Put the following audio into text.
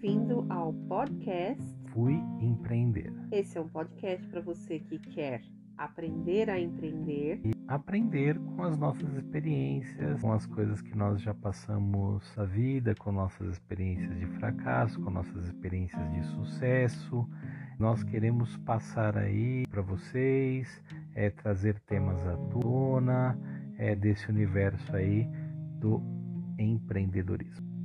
bem-vindo ao podcast Fui Empreender. Esse é um podcast para você que quer aprender a empreender e aprender com as nossas experiências, com as coisas que nós já passamos a vida, com nossas experiências de fracasso, com nossas experiências de sucesso. Nós queremos passar aí para vocês, é, trazer temas à tona, é, desse universo aí do empreendedorismo.